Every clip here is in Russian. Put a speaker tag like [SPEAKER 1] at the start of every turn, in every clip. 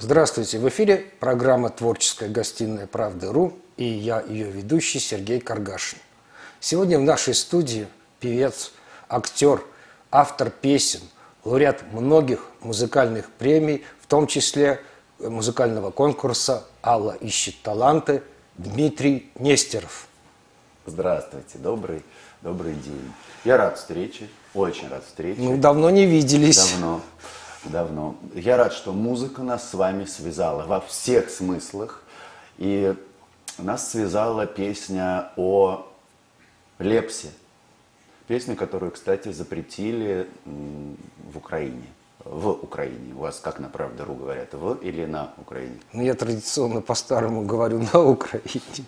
[SPEAKER 1] Здравствуйте! В эфире программа «Творческая гостиная Правды.ру» и я, ее ведущий Сергей Каргашин. Сегодня в нашей студии певец, актер, автор песен, лауреат многих музыкальных премий, в том числе музыкального конкурса «Алла ищет таланты» Дмитрий Нестеров.
[SPEAKER 2] Здравствуйте, добрый, добрый день. Я рад встрече, очень рад встрече.
[SPEAKER 1] Ну, давно не виделись.
[SPEAKER 2] Давно давно. Я рад, что музыка нас с вами связала во всех смыслах. И нас связала песня о Лепсе. Песню, которую, кстати, запретили в Украине. В Украине. У вас как на правду говорят? В или на Украине?
[SPEAKER 1] Ну, я традиционно по-старому говорю на Украине.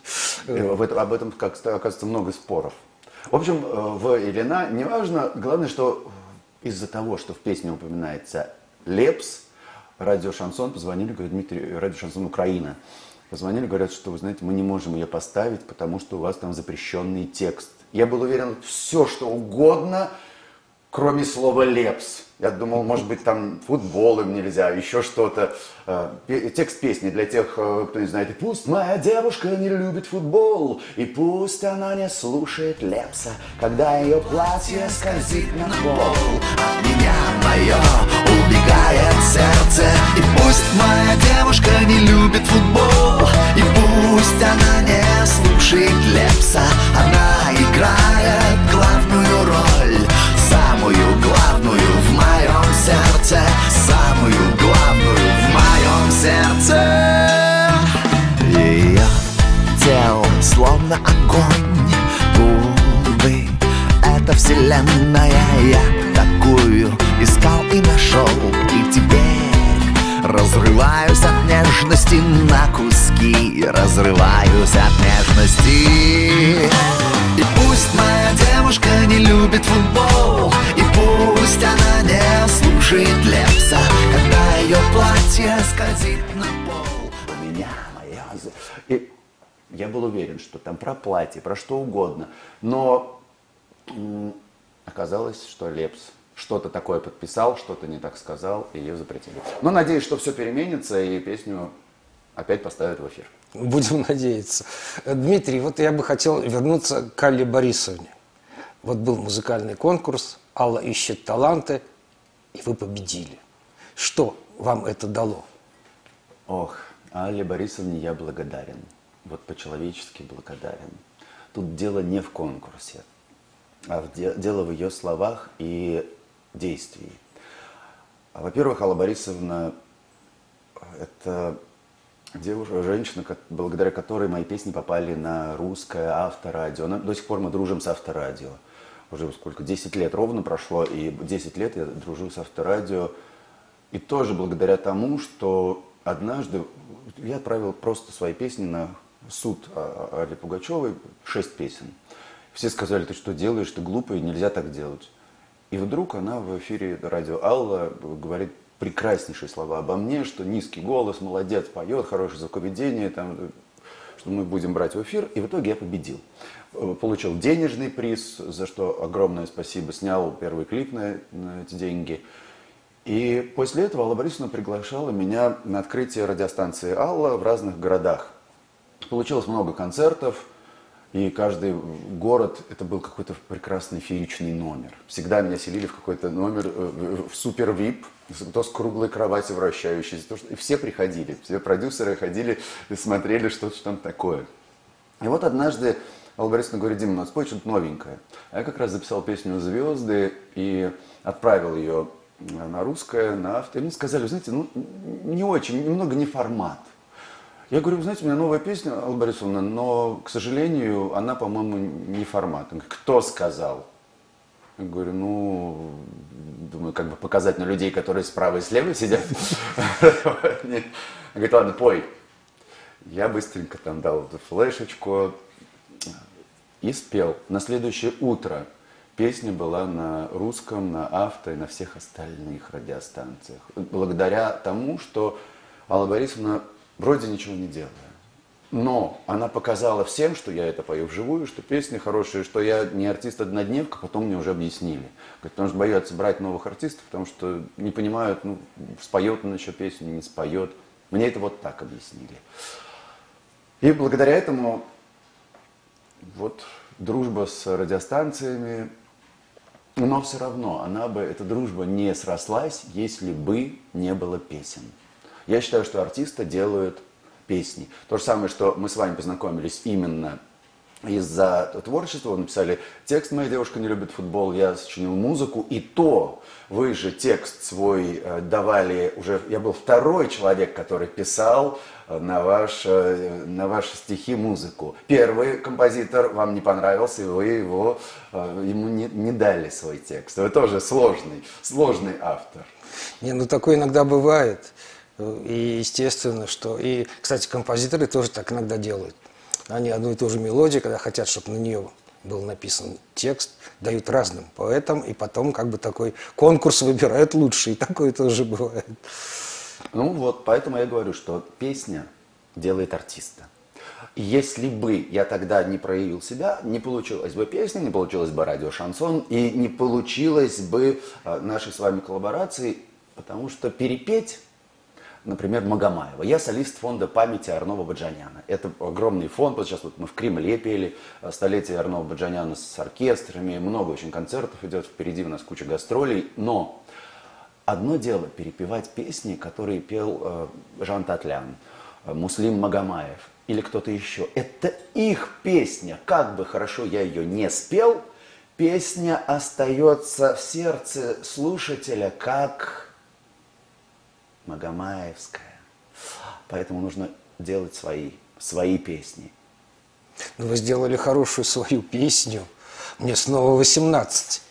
[SPEAKER 2] Об этом, об этом, как оказывается, много споров. В общем, э, в или на, неважно. Главное, что из-за того, что в песне упоминается Лепс, радио Шансон, позвонили, говорят, Дмитрий, радио Шансон Украина. Позвонили, говорят, что, вы знаете, мы не можем ее поставить, потому что у вас там запрещенный текст. Я был уверен, все, что угодно, кроме слова «лепс». Я думал, может быть, там футбол им нельзя, еще что-то. А, текст песни для тех, э, кто не знает. Пусть моя девушка не любит футбол, и пусть она не слушает Лепса, когда ее платье скользит на пол. От меня мое убегает сердце, и пусть моя девушка не любит футбол, и пусть она не слушает Лепса, она играет главную роль, самую главную в моем сердце, самую главную в моем сердце. Ее тело словно огонь, губы это вселенная, я такую искал и нашел, и теперь разрываюсь от нежности на куски, разрываюсь от нежности. И пусть моя девушка не любит футбол И пусть она не слушает Лепса Когда ее платье скользит на пол У меня моя... И я был уверен, что там про платье, про что угодно Но оказалось, что Лепс что-то такое подписал, что-то не так сказал, и ее запретили. Но надеюсь, что все переменится, и песню опять поставят в эфир.
[SPEAKER 1] Будем надеяться. Дмитрий, вот я бы хотел вернуться к Алле Борисовне. Вот был музыкальный конкурс, Алла ищет таланты, и вы победили. Что вам это дало?
[SPEAKER 2] Ох, Алле Борисовне я благодарен. Вот по-человечески благодарен. Тут дело не в конкурсе, а в де- дело в ее словах и действии. Во-первых, Алла Борисовна – это девушка, женщина, благодаря которой мои песни попали на русское авторадио. До сих пор мы дружим с авторадио. Уже сколько, 10 лет ровно прошло, и 10 лет я дружу с авторадио. И тоже благодаря тому, что однажды я отправил просто свои песни на суд Али Пугачевой, 6 песен. Все сказали, ты что делаешь, ты глупый, нельзя так делать. И вдруг она в эфире радио Алла говорит, прекраснейшие слова обо мне, что низкий голос, молодец, поет, хорошее звуковедение, там, что мы будем брать в эфир. И в итоге я победил. Получил денежный приз, за что огромное спасибо. Снял первый клип на, на эти деньги. И после этого Алла Борисовна приглашала меня на открытие радиостанции «Алла» в разных городах. Получилось много концертов, и каждый город, это был какой-то прекрасный фееричный номер. Всегда меня селили в какой-то номер, в супер вип, то с круглой кровати вращающейся. То, что... И все приходили, все продюсеры ходили и смотрели, что там такое. И вот однажды Алла Борисовна говорит, Дима, нас спой что-то новенькое. А я как раз записал песню «Звезды» и отправил ее на русское, на авто. И мне сказали, знаете, ну не очень, немного не формат. Я говорю, знаете, у меня новая песня, Алла Борисовна, но, к сожалению, она, по-моему, не формат. Кто сказал? Я говорю, ну, думаю, как бы показать на людей, которые справа и слева сидят. Он говорит, ладно, пой. Я быстренько там дал флешечку и спел. На следующее утро песня была на русском, на авто и на всех остальных радиостанциях. Благодаря тому, что Алла Борисовна вроде ничего не делая. Но она показала всем, что я это пою вживую, что песни хорошие, что я не артист-однодневка, потом мне уже объяснили. Потому что боятся брать новых артистов, потому что не понимают, ну, споет он еще песню, не споет. Мне это вот так объяснили. И благодаря этому вот дружба с радиостанциями, но все равно она бы, эта дружба не срослась, если бы не было песен. Я считаю, что артисты делают песни. То же самое, что мы с вами познакомились именно из-за творчества. Вы написали текст «Моя девушка не любит футбол», я сочинил музыку, и то вы же текст свой э, давали уже, я был второй человек, который писал э, на, ваш, э, на ваши стихи музыку. Первый композитор вам не понравился, и вы его, ему не, не дали свой текст. Вы тоже сложный, сложный автор.
[SPEAKER 1] Не, ну такое иногда бывает. И естественно, что... И, кстати, композиторы тоже так иногда делают. Они одну и ту же мелодию, когда хотят, чтобы на нее был написан текст, дают разным поэтам, и потом как бы такой конкурс выбирают лучший. И такое тоже бывает.
[SPEAKER 2] Ну вот, поэтому я говорю, что песня делает артиста. Если бы я тогда не проявил себя, не получилась бы песня, не получилось бы радио «Шансон», и не получилось бы а, нашей с вами коллаборации, потому что перепеть например, Магомаева. Я солист фонда памяти Арнова Баджаняна. Это огромный фонд, вот сейчас вот мы в Кремле пели э, столетие Арнова Баджаняна с оркестрами, много очень концертов идет, впереди у нас куча гастролей, но одно дело перепевать песни, которые пел э, Жан Татлян, э, Муслим Магомаев или кто-то еще. Это их песня, как бы хорошо я ее не спел, песня остается в сердце слушателя как Магомаевская. Поэтому нужно делать свои, свои песни.
[SPEAKER 1] Ну, вы сделали хорошую свою песню. Мне снова 18.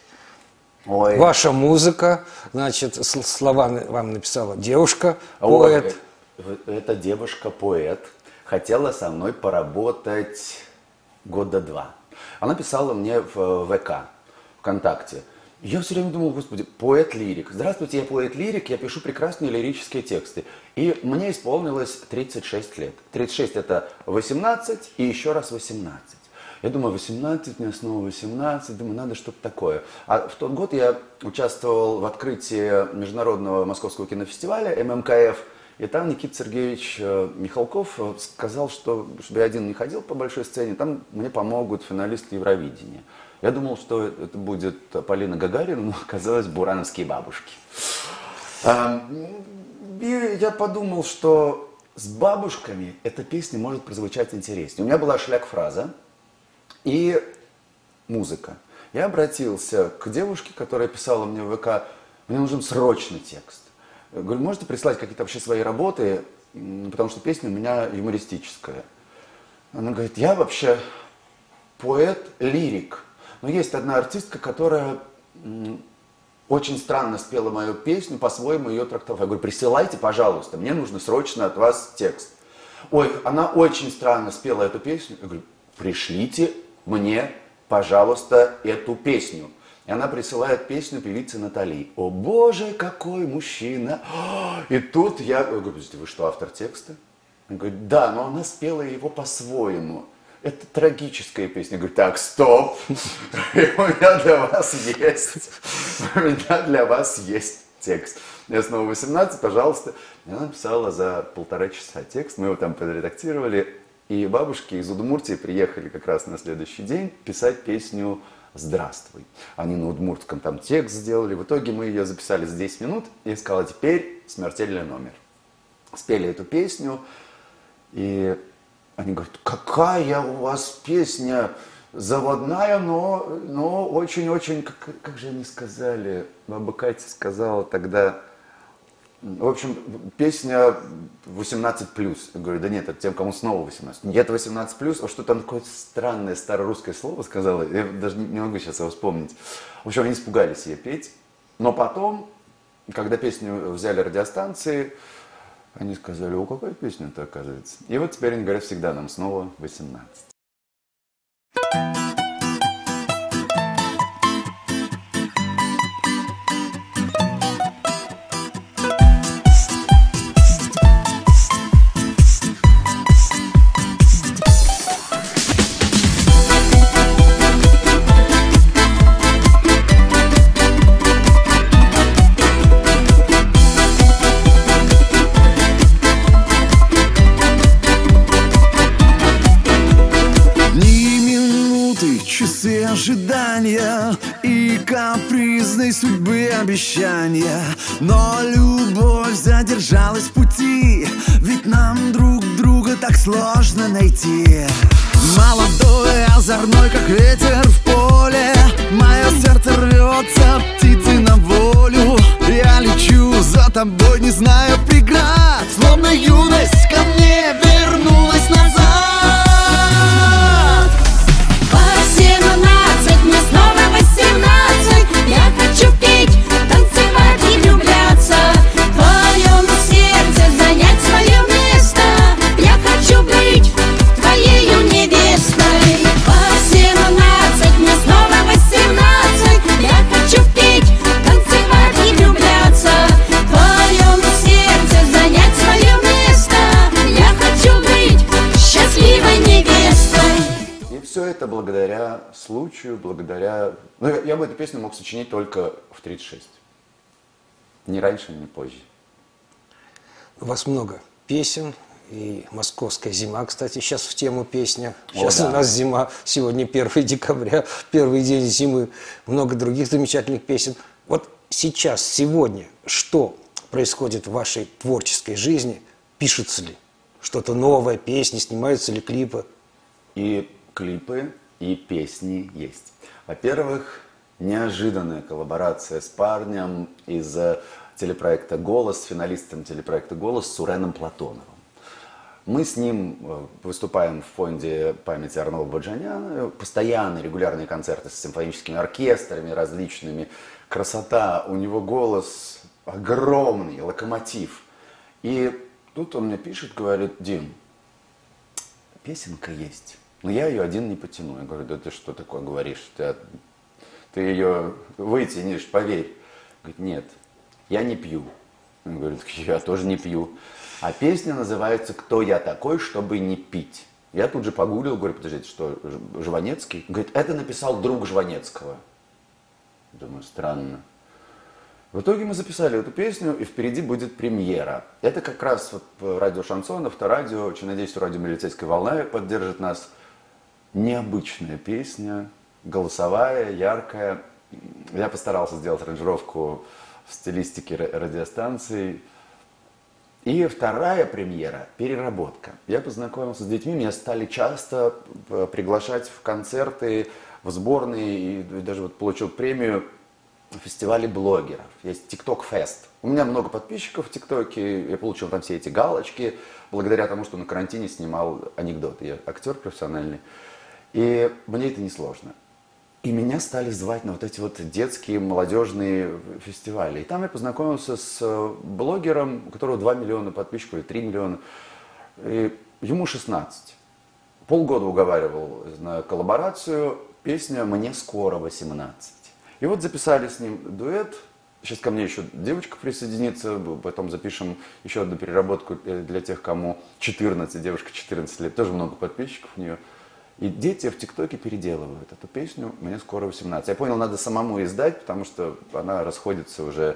[SPEAKER 1] Ой. Ваша музыка, значит, слова вам написала девушка, поэт.
[SPEAKER 2] Ой, эта девушка-поэт хотела со мной поработать года два. Она писала мне в ВК, ВКонтакте. Я все время думал, господи, поэт-лирик. Здравствуйте, я поэт-лирик, я пишу прекрасные лирические тексты. И мне исполнилось 36 лет. 36 это 18 и еще раз 18. Я думаю, 18, мне снова 18, думаю, надо что-то такое. А в тот год я участвовал в открытии Международного Московского кинофестиваля ММКФ, и там Никита Сергеевич э, Михалков э, сказал, что чтобы я один не ходил по большой сцене, там мне помогут финалисты Евровидения. Я думал, что это будет Полина Гагарина, но оказалось бурановские бабушки. И я подумал, что с бабушками эта песня может прозвучать интереснее. У меня была шляк-фраза и музыка. Я обратился к девушке, которая писала мне в ВК, мне нужен срочный текст. Я говорю, можете прислать какие-то вообще свои работы, потому что песня у меня юмористическая. Она говорит, я вообще поэт-лирик. Но есть одна артистка, которая очень странно спела мою песню, по-своему ее трактовала. Я говорю, присылайте, пожалуйста, мне нужно срочно от вас текст. Ой, она очень странно спела эту песню. Я говорю, пришлите мне, пожалуйста, эту песню. И она присылает песню певицы Натали. О боже, какой мужчина! И тут я, я говорю, вы что, автор текста? Он говорит, да, но она спела его по-своему это трагическая песня. Я говорю, так, стоп, у меня для вас есть, у меня для вас есть текст. Я снова 18, пожалуйста. Она написала за полтора часа текст, мы его там подредактировали. И бабушки из Удмуртии приехали как раз на следующий день писать песню «Здравствуй». Они на удмуртском там текст сделали. В итоге мы ее записали за 10 минут и сказала, теперь смертельный номер. Спели эту песню, и они говорят, какая у вас песня заводная, но, но очень-очень, как, как же они сказали, баба Катя сказала тогда, в общем, песня 18 плюс. Я говорю, да нет, это тем, кому снова 18. Нет, 18 плюс, а что там такое странное старорусское слово сказала, я даже не, не могу сейчас его вспомнить. В общем, они испугались ее петь. Но потом, когда песню взяли радиостанции, они сказали, о, какая песня-то оказывается. И вот теперь они говорят всегда нам снова 18. Случаю, благодаря... Ну, я- я бы эту песню мог сочинить только в 36. Ни раньше, ни позже.
[SPEAKER 1] У вас много песен, и «Московская зима», кстати, сейчас в тему песня. Сейчас
[SPEAKER 2] да.
[SPEAKER 1] у нас зима, сегодня 1 декабря, первый день зимы, много других замечательных песен. Вот сейчас, сегодня, что происходит в вашей творческой жизни? Пишется ли что-то новое, песни, снимаются ли клипы?
[SPEAKER 2] И клипы, и песни есть. Во-первых, неожиданная коллаборация с парнем из э, телепроекта «Голос», финалистом телепроекта «Голос» Суреном Платоновым. Мы с ним э, выступаем в фонде памяти Арнольда Баджаняна. Постоянные регулярные концерты с симфоническими оркестрами различными. Красота, у него голос огромный, локомотив. И тут он мне пишет, говорит, Дим, песенка есть, но я ее один не потяну. Я говорю, да ты что такое говоришь? Ты, ты ее вытянешь, поверь. Говорит, нет, я не пью. Он говорит, я тоже не пью. А песня называется «Кто я такой, чтобы не пить?» Я тут же погуглил, говорю, подождите, что, Жванецкий? Говорит, это написал друг Жванецкого. Думаю, странно. В итоге мы записали эту песню, и впереди будет премьера. Это как раз вот в радио Шансон, авторадио, очень надеюсь, что радио «Милицейская волна» поддержит нас. Необычная песня, голосовая, яркая. Я постарался сделать аранжировку в стилистике ра- радиостанции. И вторая премьера – переработка. Я познакомился с детьми, меня стали часто э, приглашать в концерты, в сборные, и даже вот получил премию в фестивале блогеров. Есть TikTok Fest. У меня много подписчиков в ТикТоке, я получил там все эти галочки, благодаря тому, что на карантине снимал анекдоты. Я актер профессиональный. И мне это несложно. И меня стали звать на вот эти вот детские молодежные фестивали. И там я познакомился с э, блогером, у которого 2 миллиона подписчиков или 3 миллиона. И ему 16. Полгода уговаривал на коллаборацию. Песня «Мне скоро 18». И вот записали с ним дуэт. Сейчас ко мне еще девочка присоединится, потом запишем еще одну переработку э, для тех, кому 14, девушка 14 лет, тоже много подписчиков у нее. И дети в ТикТоке переделывают эту песню «Мне скоро 18». Я понял, надо самому издать, потому что она расходится уже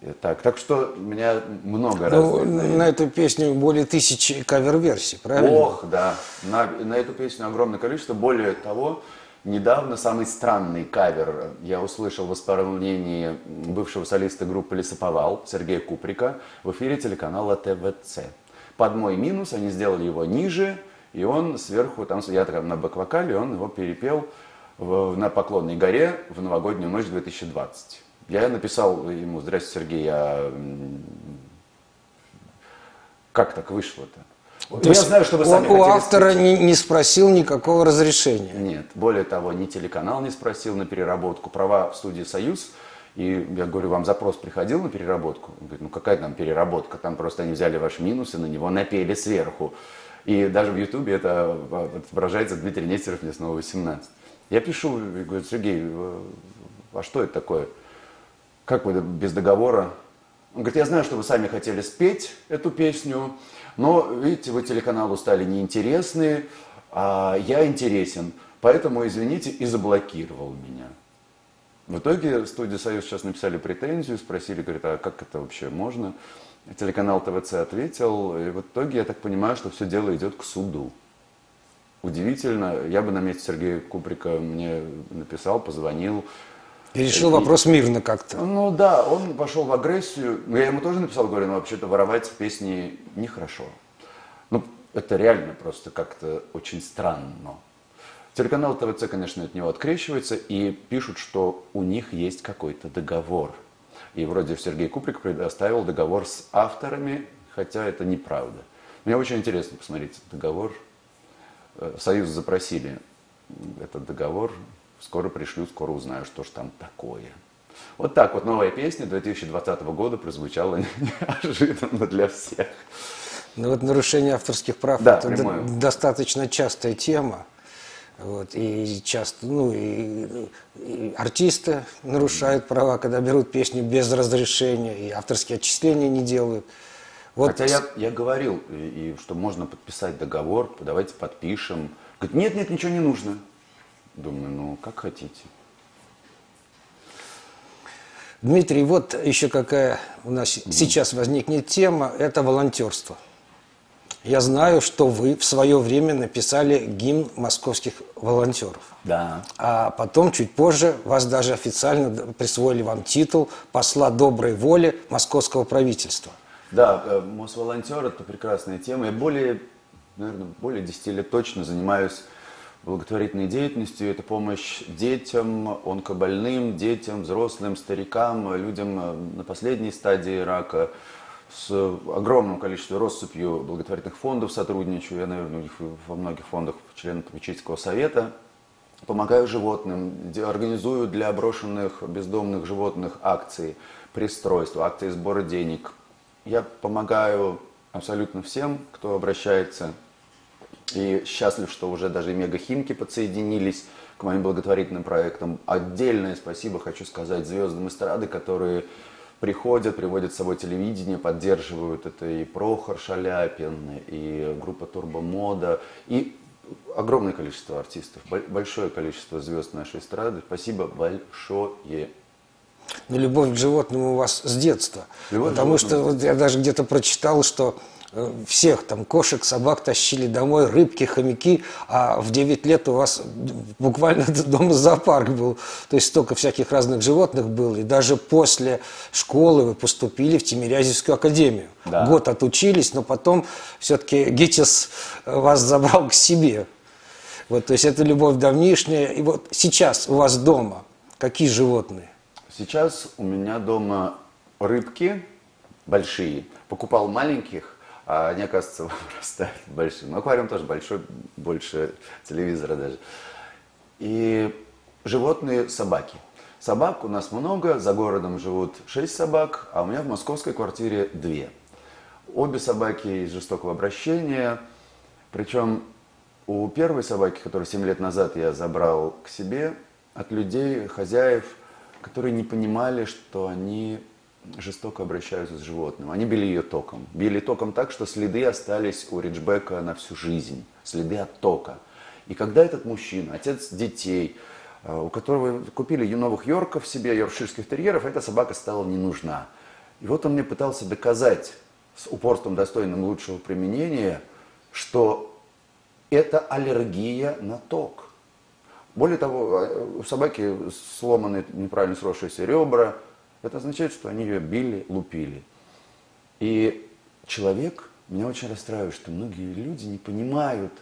[SPEAKER 2] э, так. Так что меня много
[SPEAKER 1] Ну,
[SPEAKER 2] разных.
[SPEAKER 1] на эту песню более тысячи кавер-версий, правильно?
[SPEAKER 2] Ох, да. На, на эту песню огромное количество. Более того, недавно самый странный кавер я услышал в исполнении бывшего солиста группы «Лесоповал» Сергея Куприка в эфире телеканала ТВЦ. Под мой минус они сделали его ниже, и он сверху, там я там на бэк-вокале, он его перепел в- на Поклонной горе в новогоднюю ночь 2020. Я написал ему, здрасте, Сергей, я м, как так вышло-то?
[SPEAKER 1] То
[SPEAKER 2] я
[SPEAKER 1] есть
[SPEAKER 2] знаю, что вы
[SPEAKER 1] у-
[SPEAKER 2] сами
[SPEAKER 1] у, автора не, не спросил никакого разрешения.
[SPEAKER 2] Нет, более того, ни телеканал не спросил на переработку, права в студии «Союз». И я говорю, вам запрос приходил на переработку? Он говорит, ну какая там переработка, там просто они взяли ваш минус и на него напели сверху. И даже в Ютубе это а, отображается Дмитрий Нестеров, мне снова 18. Я пишу, говорю, Сергей, э, а что это такое? Как вы без договора? Он говорит, я знаю, что вы сами хотели спеть эту песню, но, видите, вы телеканалу стали неинтересны, а я интересен, поэтому, извините, и заблокировал меня. В итоге студия «Союз» сейчас написали претензию, спросили, говорят, а как это вообще можно? Телеканал ТВЦ ответил, и в итоге я так понимаю, что все дело идет к суду. Удивительно, я бы на месте Сергея Куприка мне написал, позвонил,
[SPEAKER 1] И решил вопрос мирно как-то.
[SPEAKER 2] Ну да, он пошел в агрессию. Я ему тоже написал, говорю, ну вообще-то воровать песни нехорошо. Ну, это реально просто как-то очень странно. Телеканал ТВЦ, конечно, от него открещивается и пишут, что у них есть какой-то договор. И вроде Сергей Куприк предоставил договор с авторами, хотя это неправда. Мне очень интересно посмотреть этот договор. Э, Союз запросили этот договор. Скоро пришлю, скоро узнаю, что же там такое. Вот так вот новая песня 2020 года прозвучала неожиданно для всех.
[SPEAKER 1] Ну вот нарушение авторских прав
[SPEAKER 2] Да,
[SPEAKER 1] это
[SPEAKER 2] прямое.
[SPEAKER 1] достаточно частая тема. Вот, и часто, ну, и, и артисты нарушают права, когда берут песню без разрешения, и авторские отчисления не делают. Вот
[SPEAKER 2] Хотя я, я говорил, и, и что можно подписать договор, давайте подпишем. Говорит, нет, нет, ничего не нужно. Думаю, ну, как хотите.
[SPEAKER 1] Дмитрий, вот еще какая у нас сейчас возникнет тема, это волонтерство. Я знаю, что вы в свое время написали гимн московских волонтеров.
[SPEAKER 2] Да.
[SPEAKER 1] А потом, чуть позже, вас даже официально присвоили вам титул посла доброй воли московского правительства.
[SPEAKER 2] Да, э, Мосволонтер – это прекрасная тема. Я более, наверное, более 10 лет точно занимаюсь благотворительной деятельностью. Это помощь детям, онкобольным, детям, взрослым, старикам, людям э, на последней стадии рака. С огромным количеством россыпью благотворительных фондов сотрудничаю. Я, наверное, у них во многих фондах член попечительского совета. Помогаю животным, организую для брошенных бездомных животных акции, пристройства, акции сбора денег. Я помогаю абсолютно всем, кто обращается. И счастлив, что уже даже и мегахимки подсоединились к моим благотворительным проектам. Отдельное спасибо хочу сказать звездам эстрады, которые приходят, приводят с собой телевидение, поддерживают. Это и Прохор Шаляпин, и группа Турбомода, и огромное количество артистов, бо- большое количество звезд нашей эстрады. Спасибо большое.
[SPEAKER 1] Но любовь к животным у вас с детства.
[SPEAKER 2] Любовь
[SPEAKER 1] Потому что вот я даже где-то прочитал, что всех там кошек, собак тащили домой, рыбки, хомяки, а в 9 лет у вас буквально дома зоопарк был. То есть столько всяких разных животных было. И даже после школы вы поступили в Тимирязевскую академию.
[SPEAKER 2] Да.
[SPEAKER 1] Год отучились, но потом все-таки ГИТИС вас забрал к себе. Вот, то есть это любовь давнишняя. И вот сейчас у вас дома какие животные?
[SPEAKER 2] Сейчас у меня дома рыбки большие. Покупал маленьких, а они, оказывается, вырастают большие. Но аквариум тоже большой, больше телевизора даже. И животные собаки. Собак у нас много, за городом живут 6 собак, а у меня в московской квартире 2. Обе собаки из жестокого обращения. Причем у первой собаки, которую 7 лет назад я забрал к себе, от людей, хозяев, которые не понимали, что они жестоко обращаются с животным. Они били ее током. Били током так, что следы остались у Риджбека на всю жизнь. Следы от тока. И когда этот мужчина, отец детей, э, у которого купили новых йорков себе, йоркширских терьеров, эта собака стала не нужна. И вот он мне пытался доказать с упорством, достойным лучшего применения, что это аллергия на ток. Более того, э, у собаки сломаны неправильно сросшиеся ребра. Это означает, что они ее били, лупили. И человек, меня очень расстраивает, что многие люди не понимают,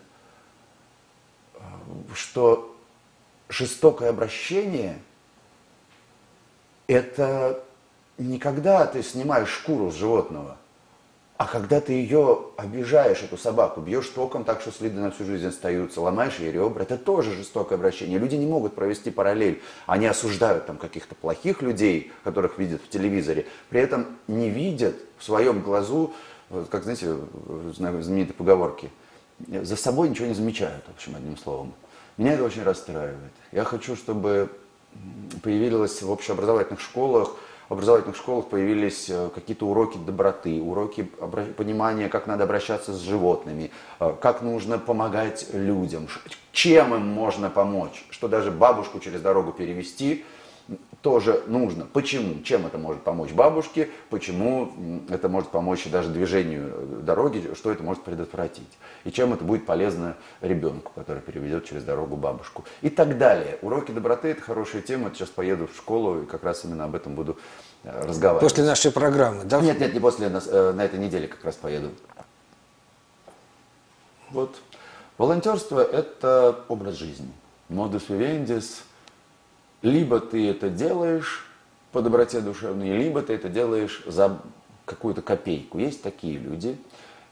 [SPEAKER 2] э, что жестокое обращение – это не когда ты снимаешь шкуру с животного, а когда ты ее обижаешь, эту собаку, бьешь током так, что следы на всю жизнь остаются, ломаешь ей ребра, это тоже жестокое обращение. Люди не могут провести параллель. Они осуждают там каких-то плохих людей, которых видят в телевизоре, при этом не видят в своем глазу, как, знаете, знаю знаменитой поговорки, за собой ничего не замечают, в общем, одним словом. Меня это очень расстраивает. Я хочу, чтобы появилось в общеобразовательных школах образовательных школах появились э, какие-то уроки доброты, уроки понимания, как надо обращаться с животными, э, как нужно помогать людям, чем им можно помочь, что даже бабушку через дорогу перевести тоже нужно. Почему? Чем это может помочь бабушке? Почему это может помочь даже движению э, дороги? Что это может предотвратить? И чем это будет полезно ребенку, который переведет через дорогу бабушку? И так далее. Уроки доброты – это хорошая тема. Сейчас поеду в школу и как раз именно об этом буду э, разговаривать.
[SPEAKER 1] После нашей программы, да?
[SPEAKER 2] Нет, нет, не после, на, э, на этой неделе как раз поеду. Вот. Волонтерство – это образ жизни. Modus vivendis. Либо ты это делаешь по доброте душевной, либо ты это делаешь за какую-то копейку. Есть такие люди.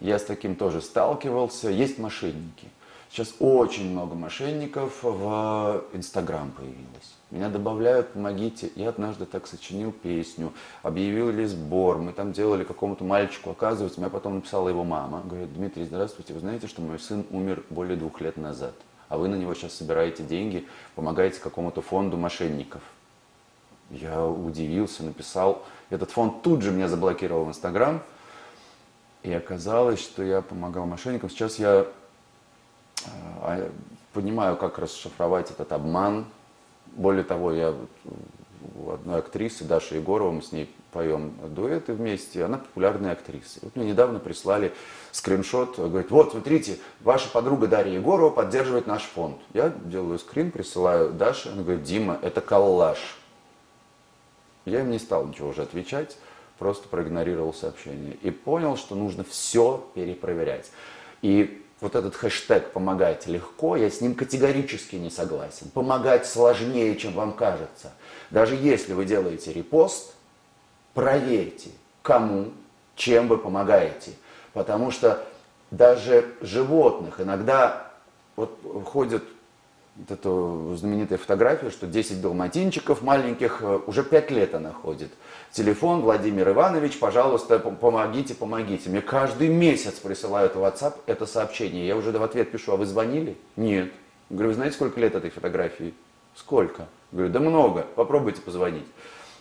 [SPEAKER 2] Я с таким тоже сталкивался. Есть мошенники. Сейчас очень много мошенников в Инстаграм появилось. Меня добавляют, помогите. Я однажды так сочинил песню, объявили сбор, мы там делали какому-то мальчику, оказывается, меня потом написала его мама. Говорит, Дмитрий, здравствуйте, вы знаете, что мой сын умер более двух лет назад, а вы на него сейчас собираете деньги, помогаете какому-то фонду мошенников. Я удивился, написал. Этот фонд тут же меня заблокировал в Инстаграм. И оказалось, что я помогал мошенникам. Сейчас я а, понимаю, как расшифровать этот обман. Более того, я у одной актрисы, Даши Егорова, мы с ней поем дуэты вместе, она популярная актриса. Вот мне недавно прислали скриншот, говорит, вот, смотрите, ваша подруга Дарья Егорова поддерживает наш фонд. Я делаю скрин, присылаю Даше, она говорит, Дима, это коллаж. Я им не стал ничего уже отвечать, просто проигнорировал сообщение. И понял, что нужно все перепроверять. И вот этот хэштег «помогать легко», я с ним категорически не согласен. Помогать сложнее, чем вам кажется. Даже если вы делаете репост, проверьте, кому, чем вы помогаете. Потому что даже животных иногда вот ходят вот эту знаменитая фотография, что 10 далматинчиков маленьких э, уже 5 лет она ходит. Телефон, Владимир Иванович, пожалуйста, помогите, помогите. Мне каждый месяц присылают в WhatsApp это сообщение. Я уже в ответ пишу, а вы звонили? Нет. Говорю, вы знаете, сколько лет этой фотографии? Сколько? Говорю, да много, попробуйте позвонить.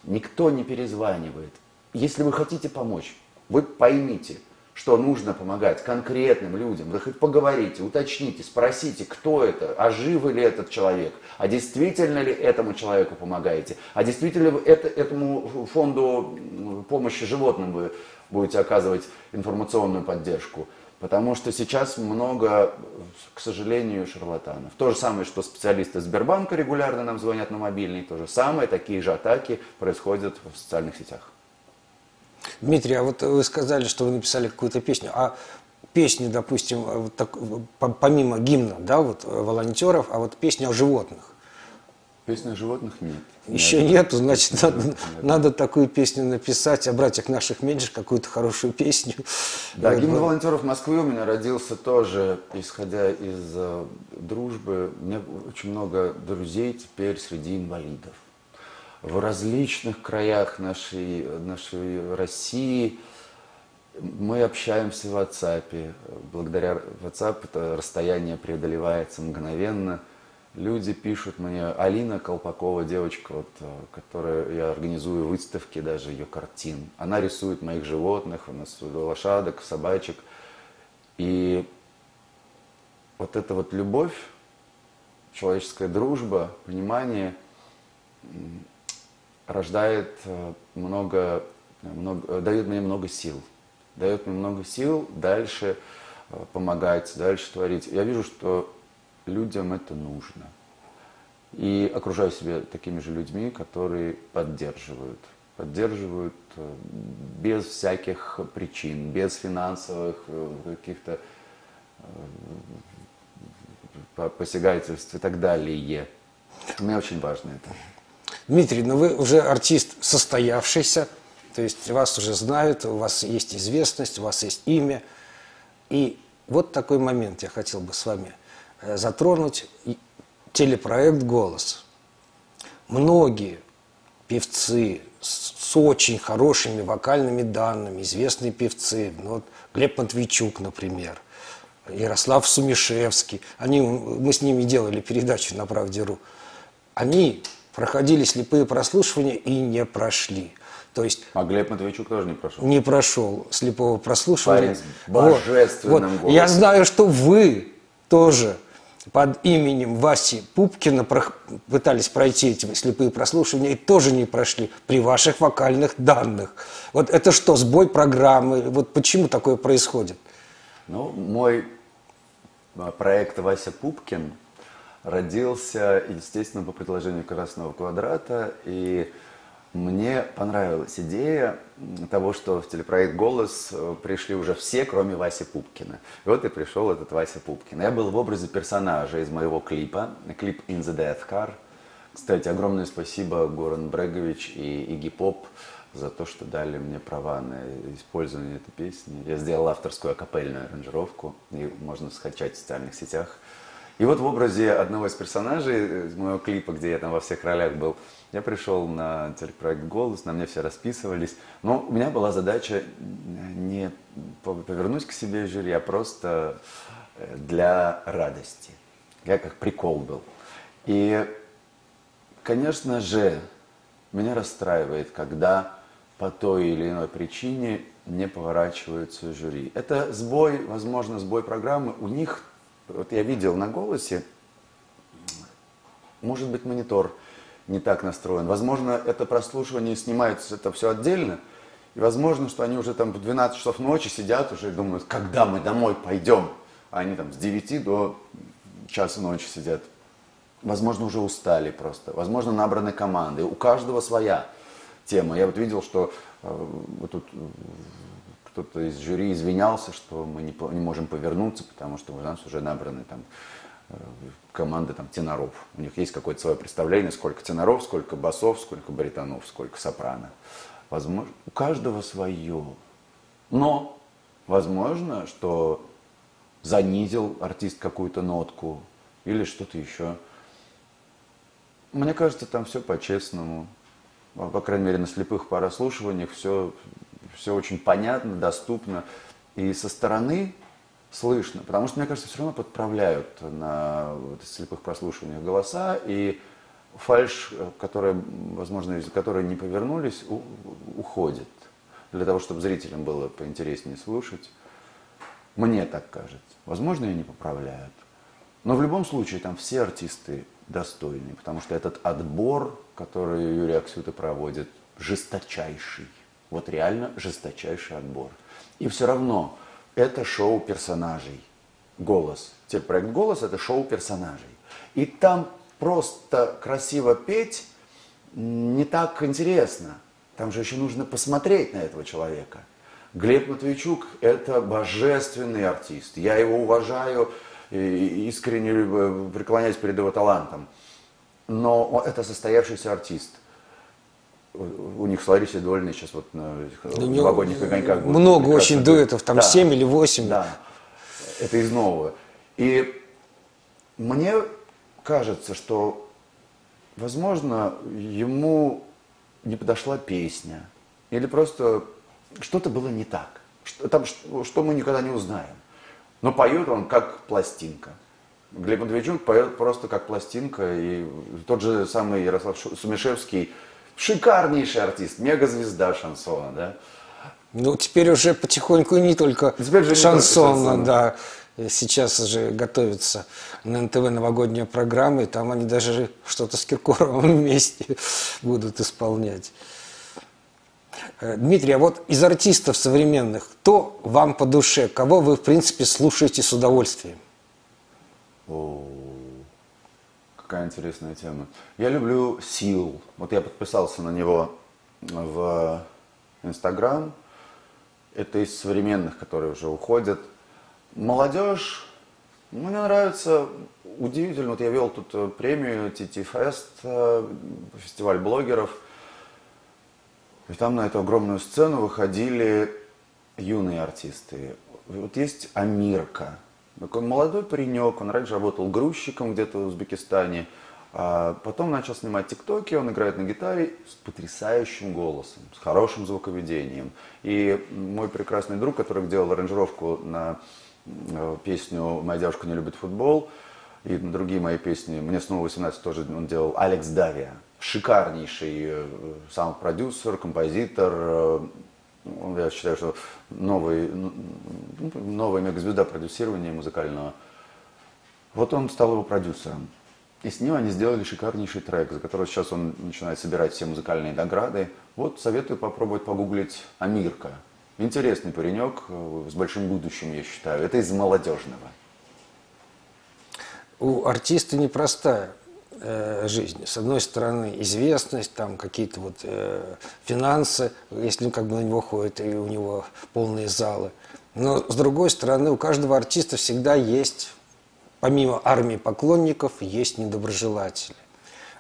[SPEAKER 2] Никто не перезванивает. Если вы хотите помочь, вы поймите, что нужно помогать конкретным людям. Вы хоть поговорите, уточните, спросите, кто это, а живы ли этот человек, а действительно ли этому человеку помогаете, а действительно ли это, этому фонду помощи животным вы будете оказывать информационную поддержку. Потому что сейчас много, к сожалению, шарлатанов. То же самое, что специалисты Сбербанка регулярно нам звонят на мобильный, то же самое, такие же атаки происходят в социальных сетях.
[SPEAKER 1] Дмитрий, а вот вы сказали, что вы написали какую-то песню, а песни, допустим, вот так, помимо гимна, да, вот волонтеров, а вот песни о животных?
[SPEAKER 2] Песни о животных нет.
[SPEAKER 1] Еще нет, нету, значит, надо, нет. надо такую песню написать, о братьях наших меньших, какую-то хорошую песню.
[SPEAKER 2] Да, гимн волонтеров Москвы у меня родился тоже, исходя из э, дружбы. У меня очень много друзей теперь среди инвалидов в различных краях нашей, нашей России. Мы общаемся в WhatsApp. Благодаря WhatsApp это расстояние преодолевается мгновенно. Люди пишут мне, Алина Колпакова, девочка, вот, которая я организую выставки даже ее картин. Она рисует моих животных, у нас лошадок, собачек. И вот эта вот любовь, человеческая дружба, понимание, рождает э, много, много, э, дает мне много сил. Дает мне много сил дальше э, помогать, дальше творить. Я вижу, что людям это нужно. И окружаю себя такими же людьми, которые поддерживают. Поддерживают без всяких причин, без финансовых каких-то посягательств и так далее. Мне очень важно это.
[SPEAKER 1] Дмитрий, ну вы уже артист состоявшийся, то есть вас уже знают, у вас есть известность, у вас есть имя. И вот такой момент я хотел бы с вами э, затронуть. Телепроект «Голос». Многие певцы с очень хорошими вокальными данными, известные певцы, ну, вот Глеб Матвейчук, например, Ярослав Сумишевский, они, мы с ними делали передачу на «Правде.ру», они проходили слепые прослушивания и не прошли. То есть,
[SPEAKER 2] а Глеб Матвейчук тоже не прошел?
[SPEAKER 1] Не прошел слепого прослушивания.
[SPEAKER 2] Парень с божественным
[SPEAKER 1] вот, вот. Я знаю, что вы тоже под именем Васи Пупкина пытались пройти эти слепые прослушивания и тоже не прошли при ваших вокальных данных. Вот это что, сбой программы? Вот почему такое происходит?
[SPEAKER 2] Ну, мой а, проект «Вася Пупкин» родился, естественно, по предложению Красного Квадрата. И мне понравилась идея того, что в телепроект «Голос» пришли уже все, кроме Васи Пупкина. И вот и пришел этот Вася Пупкин. Я был в образе персонажа из моего клипа, клип «In the Death Car». Кстати, огромное спасибо Горан Брегович и Игги Поп за то, что дали мне права на использование этой песни. Я сделал авторскую акапельную аранжировку, и можно скачать в социальных сетях. И вот в образе одного из персонажей из моего клипа, где я там во всех ролях был, я пришел на телепроект «Голос», на мне все расписывались. Но у меня была задача не повернуть к себе жюри, а просто э, для радости. Я как прикол был. И, конечно же, меня расстраивает, когда по той или иной причине не поворачиваются жюри. Это сбой, возможно, сбой программы. У них, вот я видел на голосе, может быть, монитор не так настроен. Возможно, это прослушивание снимается, это все отдельно. И возможно, что они уже там в 12 часов ночи сидят уже и думают, когда мы домой пойдем. А они там с 9 до часа ночи сидят. Возможно, уже устали просто. Возможно, набраны команды. У каждого своя тема. Я вот видел, что э, вот тут кто-то из жюри извинялся, что мы не, не можем повернуться, потому что у нас уже набраны там э, команды там теноров. У них есть какое-то свое представление, сколько теноров, сколько басов, сколько баритонов, сколько сопрано. Возможно, у каждого свое. Но возможно, что занизил артист какую-то нотку или что-то еще. Мне кажется, там все по-честному. По крайней мере, на слепых прослушиваниях все, все очень понятно, доступно. И со стороны слышно. Потому что, мне кажется, все равно подправляют на вот, слепых прослушиваниях голоса. И фальш, которая, возможно, из-за которой не повернулись, у, уходит. Для того, чтобы зрителям было поинтереснее слушать. Мне так кажется. Возможно, ее не поправляют. Но в любом случае там все артисты достойные, потому что этот отбор, который Юрий Аксюта проводит, жесточайший. Вот реально жесточайший отбор. И все равно это шоу персонажей. Голос. Телепроект «Голос» – это шоу персонажей. И там просто красиво петь не так интересно. Там же еще нужно посмотреть на этого человека. Глеб Матвейчук – это божественный артист. Я его уважаю, искренне преклоняюсь перед его талантом. Но это состоявшийся артист. У них с Ларисой Дольной сейчас вот на новогодних огоньках будет
[SPEAKER 1] Много очень дуэтов, там
[SPEAKER 2] да,
[SPEAKER 1] 7 или 8.
[SPEAKER 2] Да, это из нового. И мне кажется, что, возможно, ему не подошла песня. Или просто что-то было не так. Что, там, что, что мы никогда не узнаем. Но поет он как пластинка. Глеб Матвейчук поет просто как пластинка. И тот же самый Ярослав Сумишевский, шикарнейший артист, мегазвезда шансона, да.
[SPEAKER 1] Ну, теперь уже потихоньку не только
[SPEAKER 2] Теперь же не
[SPEAKER 1] шансона,
[SPEAKER 2] только шансона.
[SPEAKER 1] да. Сейчас уже готовится на НТВ новогодняя программа, и там они даже что-то с Киркоровым вместе будут исполнять. Э, Дмитрий, а вот из артистов современных, кто вам по душе, кого вы, в принципе, слушаете с удовольствием?
[SPEAKER 2] О, какая интересная тема. Я люблю Сил. Вот я подписался на него в Инстаграм. Это из современных, которые уже уходят. Молодежь, ну, мне нравится, удивительно. Вот я вел тут э, премию TT Fest, э, фестиваль блогеров. И там на эту огромную сцену выходили юные артисты. Вот есть Амирка, такой молодой паренек, он раньше работал грузчиком где-то в Узбекистане, а потом начал снимать тиктоки, он играет на гитаре с потрясающим голосом, с хорошим звуковедением. И мой прекрасный друг, который делал аранжировку на э, песню «Моя девушка не любит футбол», и на другие мои песни, мне снова 18 тоже он делал, Алекс Давия, шикарнейший э, саунд-продюсер, композитор, э, я считаю, что новый, новая мегазвезда продюсирования музыкального. Вот он стал его продюсером. И с ним они сделали шикарнейший трек, за который сейчас он начинает собирать все музыкальные награды. Вот советую попробовать погуглить Амирка. Интересный паренек э, с большим будущим, я считаю. Это из молодежного.
[SPEAKER 1] У артиста непростая э, жизнь. С одной стороны, известность, там какие-то вот э, финансы, если как бы на него ходят, и у него полные залы. Но с другой стороны, у каждого артиста всегда есть, помимо армии поклонников, есть недоброжелатели.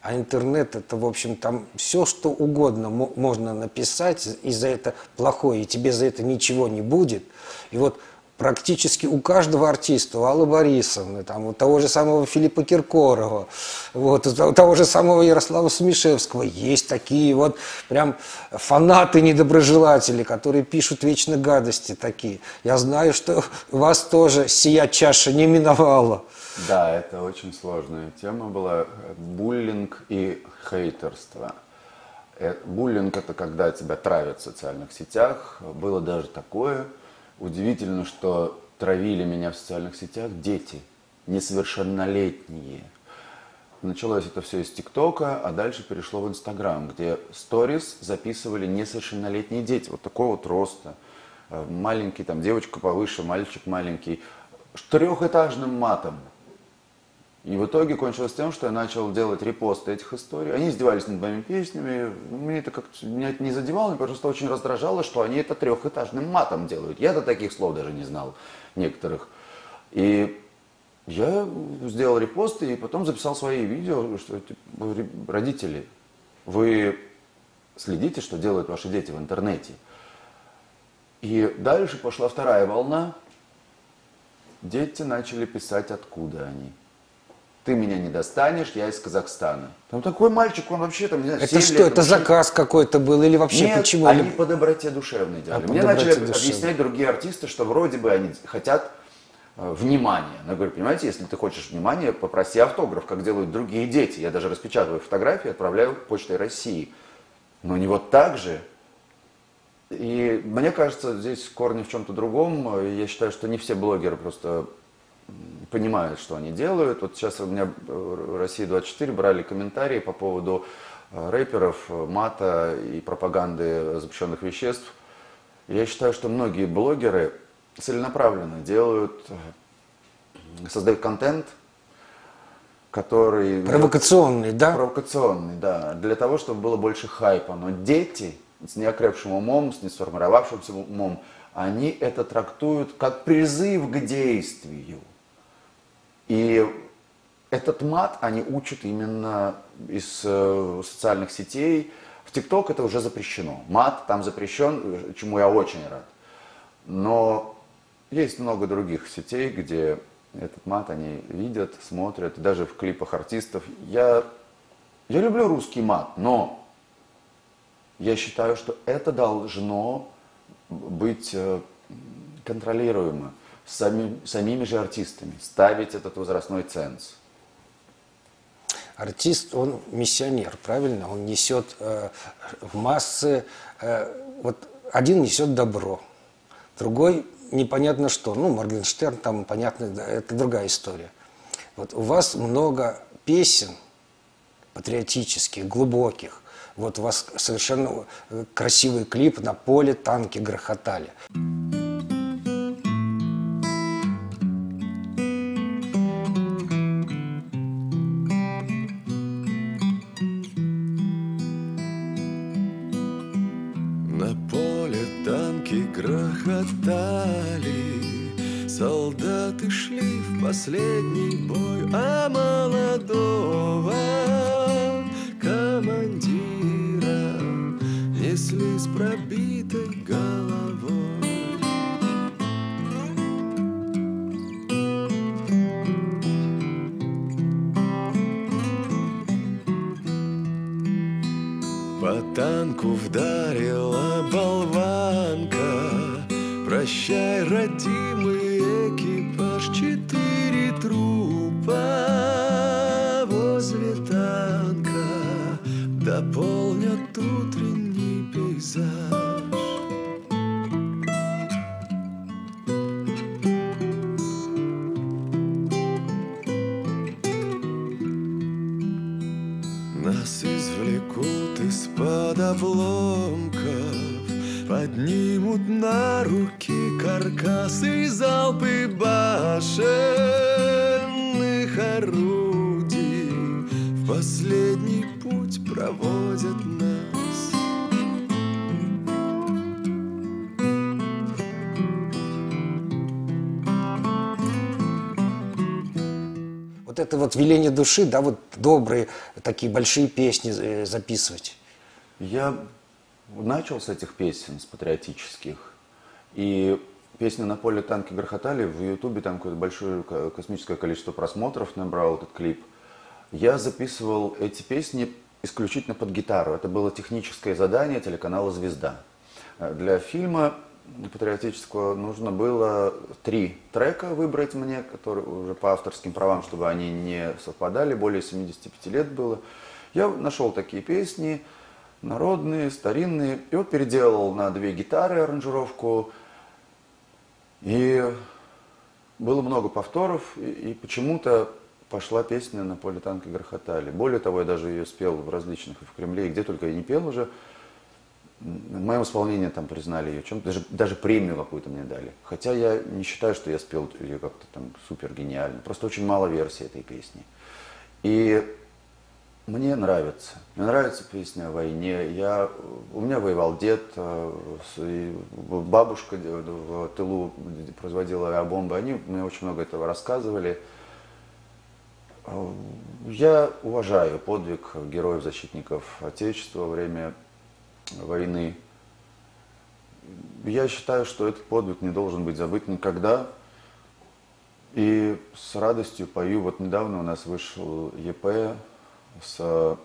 [SPEAKER 1] А интернет это, в общем, там все, что угодно мо- можно написать, и за это плохое, и тебе за это ничего не будет. И вот практически у каждого артиста, у Аллы Борисовны, там, у того же самого Филиппа Киркорова, вот, у того же самого Ярослава Сумишевского есть такие вот прям фанаты недоброжелатели, которые пишут вечно гадости такие. Я знаю, что вас тоже сия чаша не миновала.
[SPEAKER 2] Да, это очень сложная тема была. Буллинг и хейтерство. Э, Буллинг – это когда тебя травят в социальных сетях. Было даже такое. Удивительно, что травили меня в социальных сетях дети, несовершеннолетние. Началось это все из ТикТока, а дальше перешло в Инстаграм, где сторис записывали несовершеннолетние дети, вот такого вот роста. Э, Маленький, там девочка повыше, мальчик маленький, с трехэтажным матом. И в итоге кончилось тем, что я начал делать репосты этих историй. Они издевались над моими песнями. Мне это как-то меня это не задевало, мне просто очень раздражало, что они это трехэтажным матом делают. Я до таких слов даже не знал некоторых. И я сделал репосты и потом записал свои видео, что типа, «Ре- родители, вы следите, что делают ваши дети в интернете. И дальше пошла вторая волна. Дети начали писать, откуда они. Ты меня не достанешь, я из Казахстана. Там такой мальчик, он вообще там, не знаю,
[SPEAKER 1] Это
[SPEAKER 2] 7
[SPEAKER 1] что,
[SPEAKER 2] лет,
[SPEAKER 1] это
[SPEAKER 2] вообще-
[SPEAKER 1] заказ какой-то был или вообще
[SPEAKER 2] Нет,
[SPEAKER 1] почему?
[SPEAKER 2] они по доброте душевной делали.
[SPEAKER 1] по
[SPEAKER 2] Мне начали
[SPEAKER 1] душевной.
[SPEAKER 2] объяснять другие артисты, что вроде бы они хотят э, внимания. Но я говорю, понимаете, если ты хочешь внимания, попроси автограф, как делают другие дети. Я даже распечатываю фотографии, отправляю почтой России. Но не вот так же. И мне кажется, здесь корни в чем-то другом. Я считаю, что не все блогеры просто понимают, что они делают. Вот сейчас у меня в России 24 брали комментарии по поводу э, рэперов, э, мата и пропаганды запрещенных веществ. Я считаю, что многие блогеры целенаправленно делают, э, создают контент, который...
[SPEAKER 1] Провокационный, да?
[SPEAKER 2] Провокационный, да. Для того, чтобы было больше хайпа. Но дети с неокрепшим умом, с несформировавшимся умом, они это трактуют как призыв к действию. И этот мат они учат именно из э, социальных сетей. В ТикТок это уже запрещено. Мат там запрещен, чему я очень рад. Но есть много других сетей, где этот мат они видят, смотрят, даже в клипах артистов. Я, я люблю русский мат, но я считаю, что это должно быть э, контролируемо сами- самими же артистами, ставить этот возрастной ценз.
[SPEAKER 1] Артист, он миссионер, правильно? Он несет э, в массы, э, вот один несет добро, другой непонятно что. Ну, Моргенштерн, там, понятно, это другая история. Вот у вас много песен патриотических, глубоких. Вот у вас совершенно э, красивый клип «На поле танки грохотали».
[SPEAKER 3] На Нас извлекут из-под обломков Поднимут на руки каркасы и залпы башенных орудий. В последний путь проводят нас
[SPEAKER 1] Вот это вот веление души, да, вот добрые такие большие песни э, записывать.
[SPEAKER 2] Я начал с этих песен, с патриотических. И песни «На поле танки грохотали» в Ютубе там какое-то большое ко- космическое количество просмотров набрал этот клип. Я записывал эти песни исключительно под гитару. Это было техническое задание телеканала «Звезда». Э, Для фильма патриотического нужно было три трека выбрать мне, которые уже по авторским правам, чтобы они не совпадали, более 75 лет было. Я нашел такие песни, народные, старинные, и вот переделал на две гитары аранжировку, и было много повторов, и, и почему-то пошла песня «На поле танки грохотали». Более того, я даже ее спел в различных, и в Кремле, и где только я не пел уже. В моем исполнении там признали ее чем-то, даже, даже премию какую-то мне дали. Хотя я не считаю, что я спел ее как-то там супер гениально. Просто очень мало версий этой песни. И мне нравится. Мне нравится песня о войне. Я, у меня воевал дед, э, бабушка в тылу производила авиабомбы. Они мне очень много этого рассказывали. Э, Я уважаю подвиг героев-защитников Отечества во время войны. Я считаю, что этот подвиг не должен быть забыт никогда. И с радостью пою. Вот недавно у нас вышел ЕП с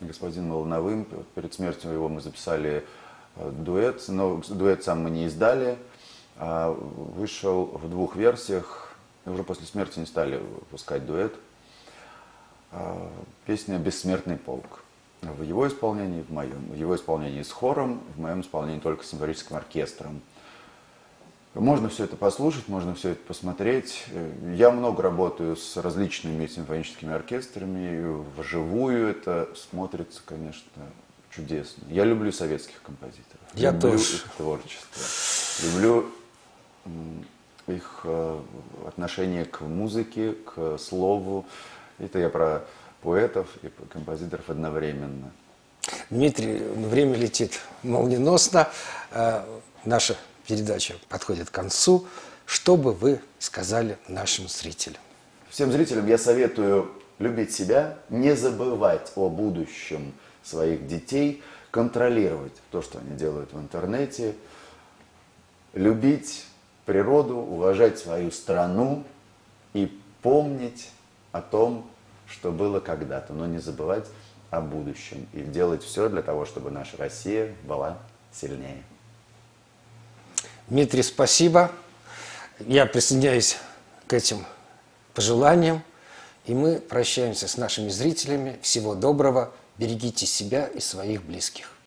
[SPEAKER 2] господином Волновым. Перед смертью его мы записали э, дуэт, но дуэт сам мы не издали. А вышел в двух версиях. Уже после смерти не стали выпускать дуэт. А, Песня «Бессмертный полк». В его исполнении, в моем. В его исполнении с хором, в моем исполнении только с симфоническим оркестром. Можно все это послушать, можно все это посмотреть. Я много работаю с различными симфоническими оркестрами. Вживую это смотрится, конечно, чудесно. Я люблю советских композиторов.
[SPEAKER 1] Я
[SPEAKER 2] люблю
[SPEAKER 1] тоже.
[SPEAKER 2] их творчество. Люблю их э, отношение к музыке, к слову. Это я про поэтов и композиторов одновременно.
[SPEAKER 1] Дмитрий, время летит молниеносно. Э, Наша передача подходит к концу. Что бы вы сказали нашим зрителям?
[SPEAKER 2] Всем зрителям я советую любить себя, не забывать о будущем своих детей, контролировать то, что они делают в интернете, любить природу, уважать свою страну и помнить о том, что было когда-то, но не забывать о будущем и делать все для того, чтобы наша Россия была сильнее.
[SPEAKER 1] Дмитрий, спасибо. Я присоединяюсь к этим пожеланиям. И мы прощаемся с нашими зрителями. Всего доброго. Берегите себя и своих близких.